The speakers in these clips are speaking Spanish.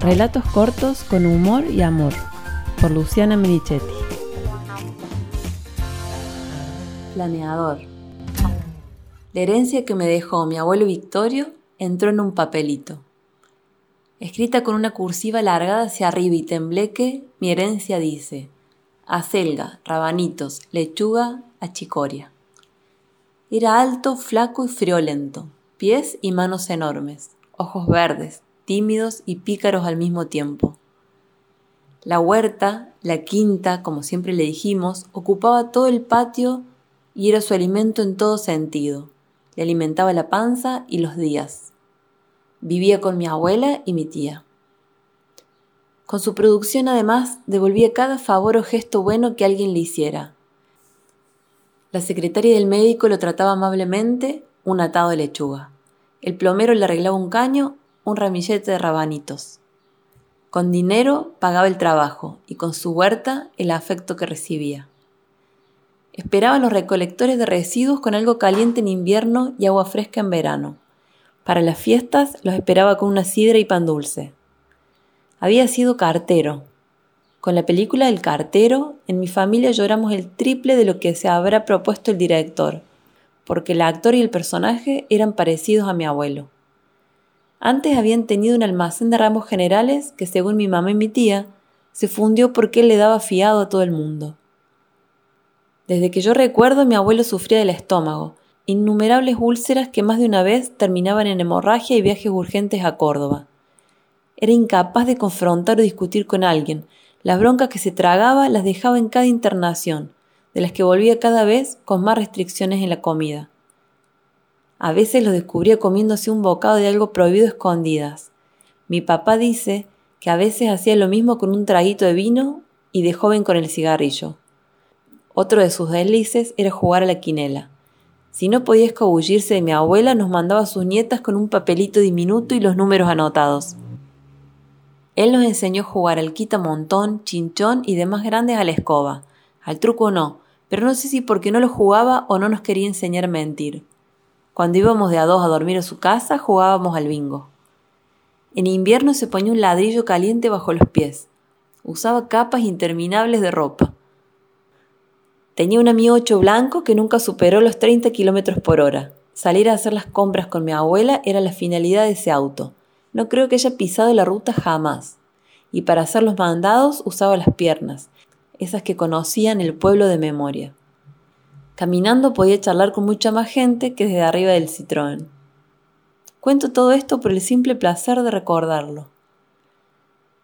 Relatos cortos con humor y amor, por Luciana Merichetti. Planeador. La herencia que me dejó mi abuelo Victorio entró en un papelito. Escrita con una cursiva alargada hacia arriba y tembleque, mi herencia dice: acelga, rabanitos, lechuga, achicoria. Era alto, flaco y friolento, pies y manos enormes, ojos verdes, tímidos y pícaros al mismo tiempo. La huerta, la quinta, como siempre le dijimos, ocupaba todo el patio y era su alimento en todo sentido. Le alimentaba la panza y los días. Vivía con mi abuela y mi tía. Con su producción además devolvía cada favor o gesto bueno que alguien le hiciera. La secretaria del médico lo trataba amablemente, un atado de lechuga. El plomero le arreglaba un caño un ramillete de rabanitos. Con dinero pagaba el trabajo y con su huerta el afecto que recibía. Esperaban los recolectores de residuos con algo caliente en invierno y agua fresca en verano. Para las fiestas los esperaba con una sidra y pan dulce. Había sido cartero. Con la película El cartero, en mi familia lloramos el triple de lo que se habrá propuesto el director, porque el actor y el personaje eran parecidos a mi abuelo. Antes habían tenido un almacén de ramos generales que, según mi mamá y mi tía, se fundió porque él le daba fiado a todo el mundo. Desde que yo recuerdo, mi abuelo sufría del estómago, innumerables úlceras que más de una vez terminaban en hemorragia y viajes urgentes a Córdoba. Era incapaz de confrontar o discutir con alguien. Las broncas que se tragaba las dejaba en cada internación, de las que volvía cada vez con más restricciones en la comida. A veces lo descubría comiéndose un bocado de algo prohibido escondidas. Mi papá dice que a veces hacía lo mismo con un traguito de vino y de joven con el cigarrillo. Otro de sus delices era jugar a la quinela. Si no podía escabullirse de mi abuela, nos mandaba a sus nietas con un papelito diminuto y los números anotados. Él nos enseñó a jugar al quita montón, chinchón y demás grandes a la escoba. Al truco no, pero no sé si porque no lo jugaba o no nos quería enseñar mentir. Cuando íbamos de a dos a dormir a su casa, jugábamos al bingo. En invierno se ponía un ladrillo caliente bajo los pies. Usaba capas interminables de ropa. Tenía un amigo ocho blanco que nunca superó los 30 kilómetros por hora. Salir a hacer las compras con mi abuela era la finalidad de ese auto. No creo que haya pisado la ruta jamás. Y para hacer los mandados usaba las piernas, esas que conocían el pueblo de memoria. Caminando podía charlar con mucha más gente que desde arriba del Citroën. Cuento todo esto por el simple placer de recordarlo.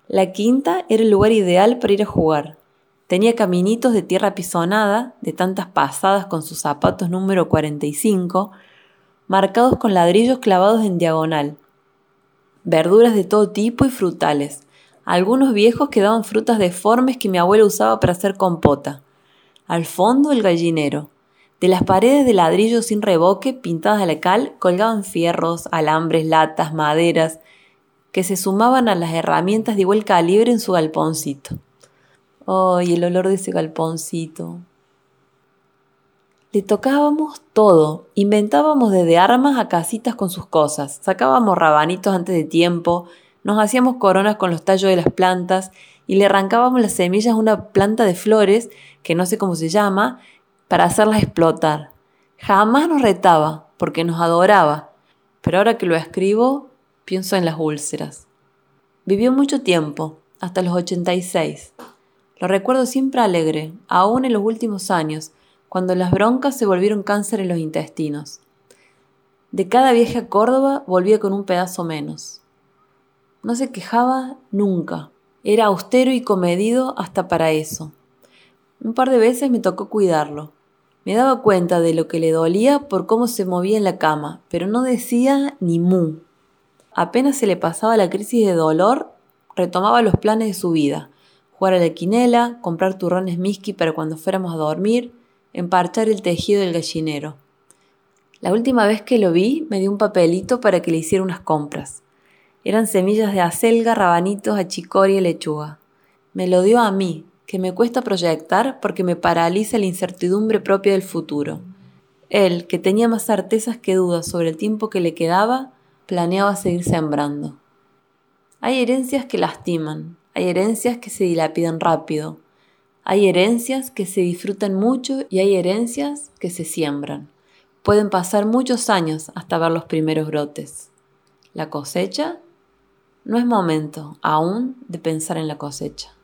La quinta era el lugar ideal para ir a jugar. Tenía caminitos de tierra pisonada, de tantas pasadas con sus zapatos número 45, marcados con ladrillos clavados en diagonal. Verduras de todo tipo y frutales. Algunos viejos que daban frutas deformes que mi abuela usaba para hacer compota. Al fondo el gallinero. De las paredes de ladrillo sin revoque, pintadas a la cal, colgaban fierros, alambres, latas, maderas, que se sumaban a las herramientas de igual calibre en su galponcito. ¡Ay, el olor de ese galponcito! Le tocábamos todo, inventábamos desde armas a casitas con sus cosas, sacábamos rabanitos antes de tiempo, nos hacíamos coronas con los tallos de las plantas y le arrancábamos las semillas a una planta de flores, que no sé cómo se llama, para hacerlas explotar. Jamás nos retaba, porque nos adoraba, pero ahora que lo escribo, pienso en las úlceras. Vivió mucho tiempo, hasta los 86. Lo recuerdo siempre alegre, aún en los últimos años, cuando las broncas se volvieron cáncer en los intestinos. De cada viaje a Córdoba volvía con un pedazo menos. No se quejaba nunca. Era austero y comedido hasta para eso. Un par de veces me tocó cuidarlo. Me daba cuenta de lo que le dolía por cómo se movía en la cama, pero no decía ni mu. Apenas se le pasaba la crisis de dolor, retomaba los planes de su vida. Jugar a la quinela, comprar turrones miski para cuando fuéramos a dormir, emparchar el tejido del gallinero. La última vez que lo vi, me dio un papelito para que le hiciera unas compras. Eran semillas de acelga, rabanitos, achicoria y lechuga. Me lo dio a mí, que me cuesta proyectar porque me paraliza la incertidumbre propia del futuro. Él, que tenía más certezas que dudas sobre el tiempo que le quedaba, planeaba seguir sembrando. Hay herencias que lastiman, hay herencias que se dilapidan rápido, hay herencias que se disfrutan mucho y hay herencias que se siembran. Pueden pasar muchos años hasta ver los primeros brotes. La cosecha no es momento aún de pensar en la cosecha.